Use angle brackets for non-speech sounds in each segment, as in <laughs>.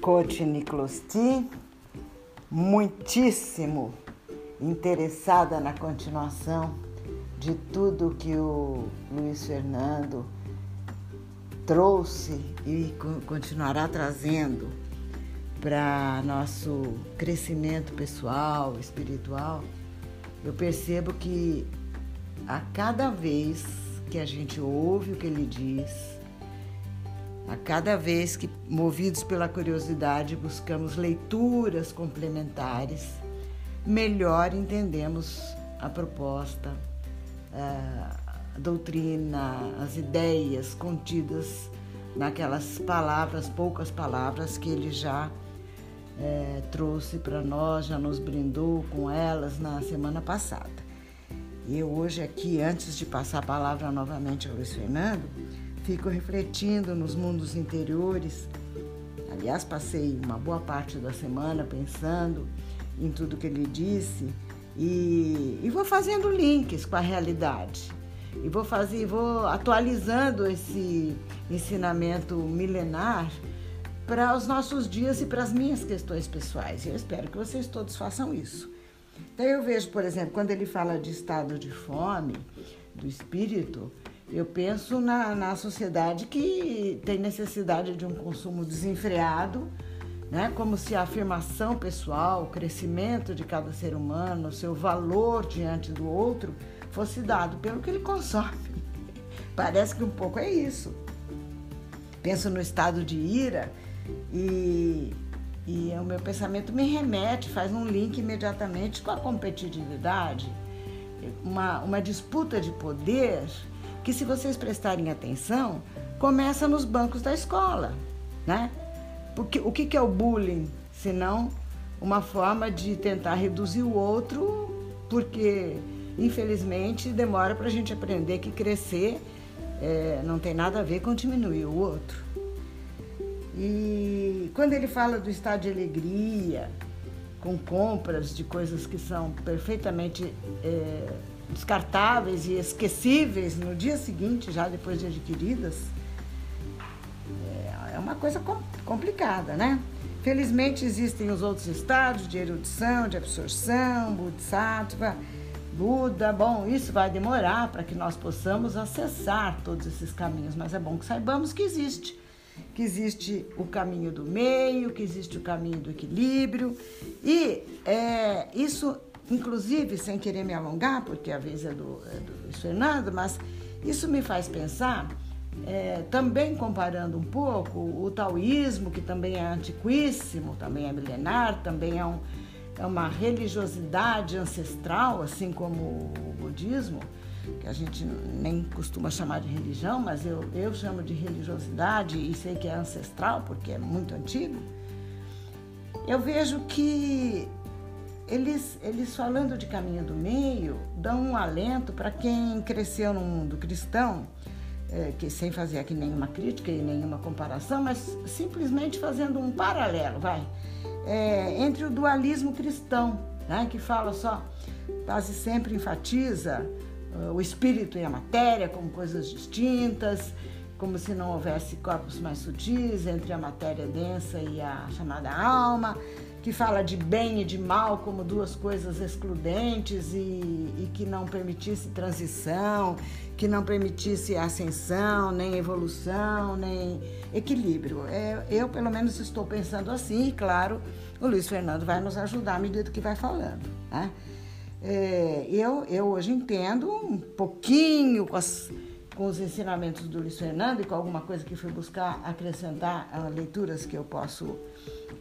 Coach Niclosti, muitíssimo interessada na continuação de tudo que o Luiz Fernando trouxe e continuará trazendo para nosso crescimento pessoal, espiritual. Eu percebo que a cada vez que a gente ouve o que ele diz, a cada vez que, movidos pela curiosidade, buscamos leituras complementares, melhor entendemos a proposta, a doutrina, as ideias contidas naquelas palavras, poucas palavras que ele já é, trouxe para nós, já nos brindou com elas na semana passada. E hoje aqui, antes de passar a palavra novamente ao Luiz Fernando, fico refletindo nos mundos interiores. Aliás, passei uma boa parte da semana pensando em tudo que ele disse e, e vou fazendo links com a realidade. E vou fazer, vou atualizando esse ensinamento milenar para os nossos dias e para as minhas questões pessoais. Eu espero que vocês todos façam isso. Então eu vejo, por exemplo, quando ele fala de estado de fome do espírito, eu penso na, na sociedade que tem necessidade de um consumo desenfreado, né? como se a afirmação pessoal, o crescimento de cada ser humano, o seu valor diante do outro, fosse dado pelo que ele consome. <laughs> Parece que um pouco é isso. Penso no estado de ira e, e o meu pensamento me remete, faz um link imediatamente com a competitividade, uma, uma disputa de poder que se vocês prestarem atenção, começa nos bancos da escola, né? Porque o que é o bullying, senão uma forma de tentar reduzir o outro, porque infelizmente demora para a gente aprender que crescer é, não tem nada a ver com diminuir o outro. E quando ele fala do estado de alegria, com compras de coisas que são perfeitamente é, descartáveis e esquecíveis no dia seguinte, já depois de adquiridas, é, é uma coisa complicada, né? Felizmente existem os outros estados de erudição, de absorção, Bodhisattva, Buda. Bom, isso vai demorar para que nós possamos acessar todos esses caminhos, mas é bom que saibamos que existe. Que existe o caminho do meio, que existe o caminho do equilíbrio, e é, isso Inclusive, sem querer me alongar, porque a vez é do, é do Fernando, mas isso me faz pensar, é, também comparando um pouco o taoísmo, que também é antiquíssimo, também é milenar, também é, um, é uma religiosidade ancestral, assim como o budismo, que a gente nem costuma chamar de religião, mas eu, eu chamo de religiosidade e sei que é ancestral, porque é muito antigo. Eu vejo que eles, eles falando de caminho do meio, dão um alento para quem cresceu no mundo cristão, é, que sem fazer aqui nenhuma crítica e nenhuma comparação, mas simplesmente fazendo um paralelo, vai, é, entre o dualismo cristão, né, que fala só, quase sempre enfatiza uh, o espírito e a matéria como coisas distintas, como se não houvesse corpos mais sutis entre a matéria densa e a chamada alma que fala de bem e de mal como duas coisas excludentes e, e, que não permitisse transição, que não permitisse ascensão, nem evolução, nem equilíbrio. É, eu, pelo menos, estou pensando assim e, claro, o Luiz Fernando vai nos ajudar à medida que vai falando. Né? É, eu, eu hoje entendo um pouquinho com, as, com os ensinamentos do Luiz Fernando e com alguma coisa que fui buscar acrescentar a leituras que eu posso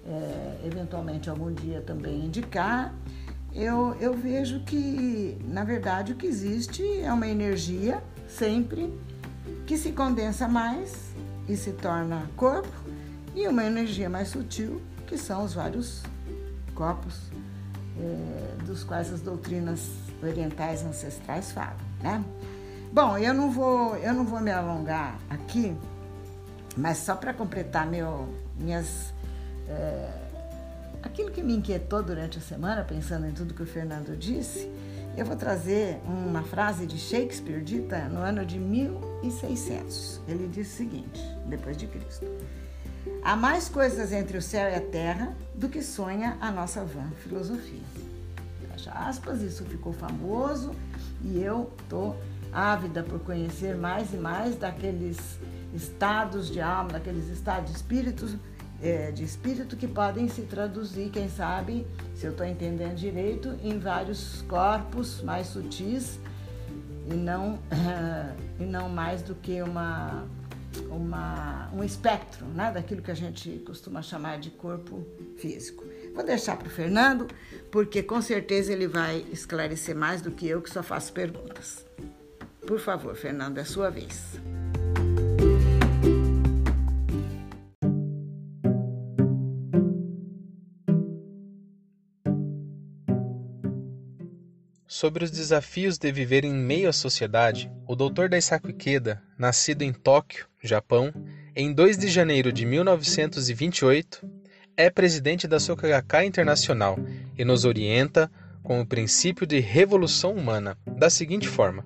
é, eventualmente algum dia também indicar, eu, eu vejo que, na verdade, o que existe é uma energia sempre que se condensa mais e se torna corpo, e uma energia mais sutil, que são os vários corpos é, dos quais as doutrinas orientais ancestrais falam, né? Bom, eu não vou, eu não vou me alongar aqui, mas só para completar meu, minhas é, aquilo que me inquietou durante a semana, pensando em tudo que o Fernando disse, eu vou trazer uma frase de Shakespeare dita no ano de 1600. Ele diz o seguinte, depois de Cristo: há mais coisas entre o céu e a terra do que sonha a nossa vã filosofia. Fecha aspas, isso ficou famoso e eu estou ávida por conhecer mais e mais daqueles estados de alma, daqueles estados de é, de espírito que podem se traduzir, quem sabe, se eu estou entendendo direito, em vários corpos mais sutis e não, <laughs> e não mais do que uma, uma, um espectro né, daquilo que a gente costuma chamar de corpo físico. Vou deixar para o Fernando, porque com certeza ele vai esclarecer mais do que eu, que só faço perguntas. Por favor, Fernando, é sua vez. Sobre os desafios de viver em meio à sociedade, o Dr. Daisaku Ikeda, nascido em Tóquio, Japão, em 2 de janeiro de 1928, é presidente da Sokagai Internacional e nos orienta com o princípio de revolução humana da seguinte forma: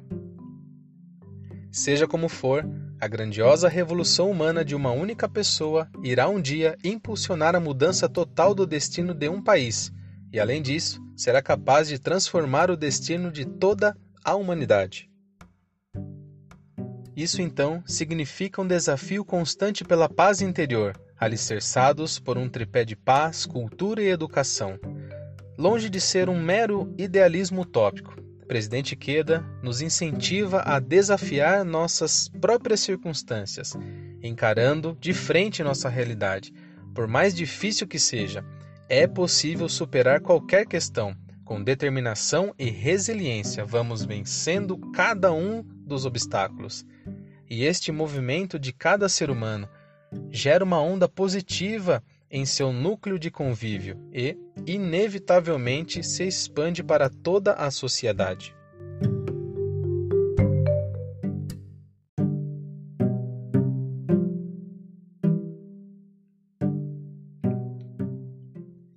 Seja como for, a grandiosa revolução humana de uma única pessoa irá um dia impulsionar a mudança total do destino de um país e, além disso, será capaz de transformar o destino de toda a humanidade. Isso então significa um desafio constante pela paz interior, alicerçados por um tripé de paz, cultura e educação. Longe de ser um mero idealismo utópico, presidente Queda nos incentiva a desafiar nossas próprias circunstâncias, encarando de frente nossa realidade, por mais difícil que seja, é possível superar qualquer questão. Com determinação e resiliência, vamos vencendo cada um dos obstáculos. E este movimento de cada ser humano gera uma onda positiva em seu núcleo de convívio e, inevitavelmente, se expande para toda a sociedade.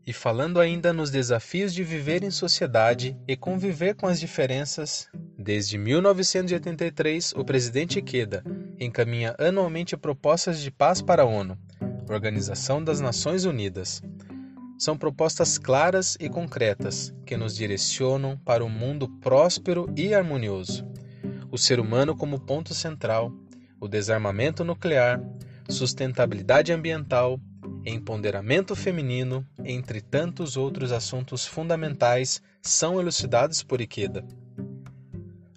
E falando ainda nos desafios de viver em sociedade e conviver com as diferenças, desde 1983 o presidente Ikeda encaminha anualmente propostas de paz para a ONU, Organização das Nações Unidas. São propostas claras e concretas que nos direcionam para um mundo próspero e harmonioso. O ser humano como ponto central, o desarmamento nuclear, sustentabilidade ambiental, empoderamento feminino, entre tantos outros assuntos fundamentais, são elucidados por Ikeda.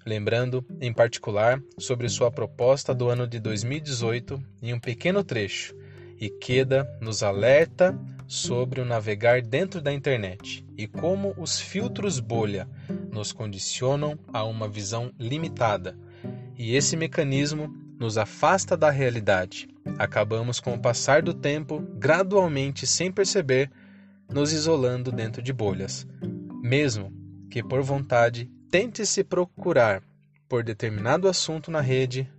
Lembrando, em particular, sobre sua proposta do ano de 2018, em um pequeno trecho, Ikeda nos alerta sobre o navegar dentro da internet e como os filtros bolha nos condicionam a uma visão limitada, e esse mecanismo nos afasta da realidade. Acabamos com o passar do tempo, gradualmente, sem perceber, nos isolando dentro de bolhas. Mesmo que por vontade tente se procurar por determinado assunto na rede,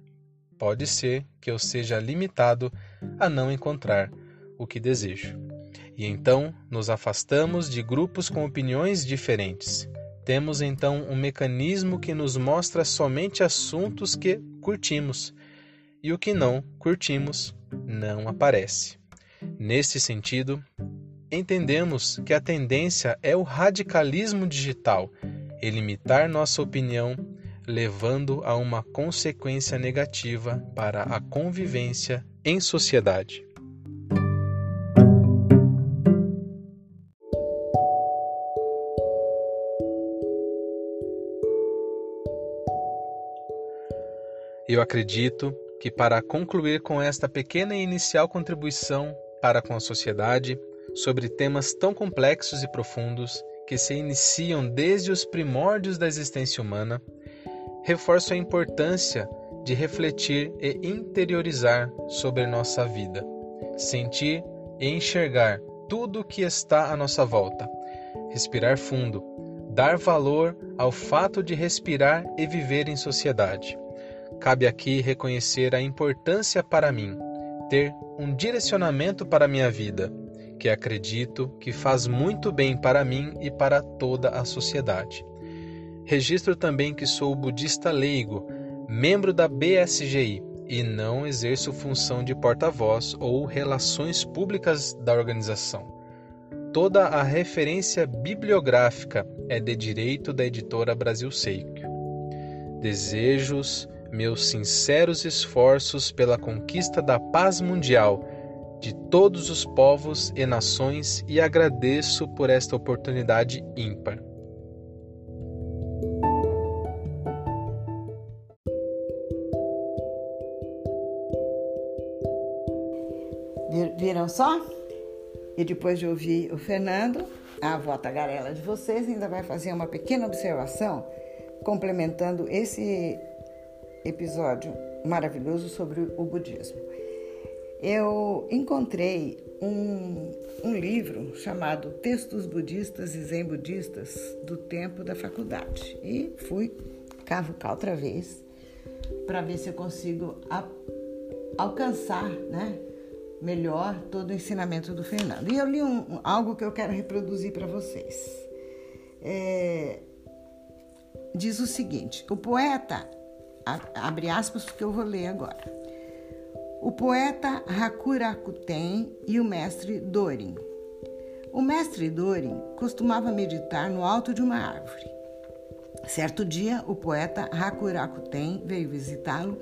pode ser que eu seja limitado a não encontrar o que desejo. E então nos afastamos de grupos com opiniões diferentes. Temos então um mecanismo que nos mostra somente assuntos que curtimos e o que não curtimos não aparece. Neste sentido, entendemos que a tendência é o radicalismo digital e limitar nossa opinião, levando a uma consequência negativa para a convivência em sociedade. Eu acredito que, para concluir com esta pequena e inicial contribuição para com a sociedade sobre temas tão complexos e profundos que se iniciam desde os primórdios da existência humana, reforço a importância de refletir e interiorizar sobre nossa vida, sentir e enxergar tudo o que está à nossa volta, respirar fundo, dar valor ao fato de respirar e viver em sociedade Cabe aqui reconhecer a importância para mim ter um direcionamento para minha vida, que acredito que faz muito bem para mim e para toda a sociedade. Registro também que sou budista leigo, membro da BSGI e não exerço função de porta-voz ou relações públicas da organização. Toda a referência bibliográfica é de direito da editora Brasil Seiko. Desejos meus sinceros esforços pela conquista da paz mundial de todos os povos e nações e agradeço por esta oportunidade ímpar. Só? E depois de ouvir o Fernando, a avó tagarela de vocês ainda vai fazer uma pequena observação complementando esse episódio maravilhoso sobre o budismo. Eu encontrei um, um livro chamado Textos Budistas e Zen Budistas do tempo da faculdade e fui cavucar outra vez para ver se eu consigo a, alcançar, né? Melhor todo o ensinamento do Fernando. E eu li um, algo que eu quero reproduzir para vocês. É, diz o seguinte: o poeta, abre aspas, porque eu vou ler agora. O poeta Hakurakuten e o mestre Dorin. O mestre Dorin costumava meditar no alto de uma árvore. Certo dia, o poeta Hakurakuten veio visitá-lo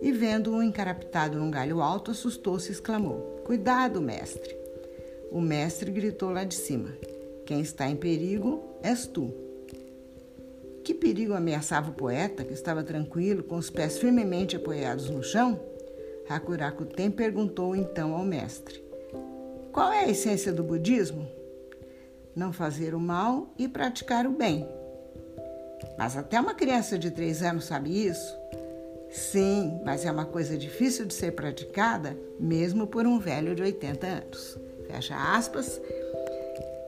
e, vendo-o encarapitado num galho alto, assustou-se e exclamou: Cuidado, mestre! O mestre gritou lá de cima: Quem está em perigo és tu. Que perigo ameaçava o poeta, que estava tranquilo, com os pés firmemente apoiados no chão? Hakurakuten perguntou então ao mestre: Qual é a essência do budismo? Não fazer o mal e praticar o bem. Mas até uma criança de três anos sabe isso? Sim, mas é uma coisa difícil de ser praticada, mesmo por um velho de 80 anos. Fecha aspas.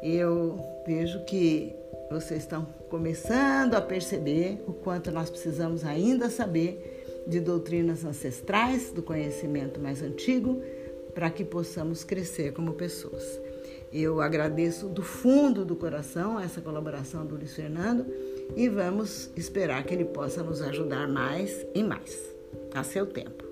Eu vejo que vocês estão começando a perceber o quanto nós precisamos ainda saber de doutrinas ancestrais, do conhecimento mais antigo, para que possamos crescer como pessoas. Eu agradeço do fundo do coração essa colaboração do Luiz Fernando e vamos esperar que ele possa nos ajudar mais e mais. A seu tempo.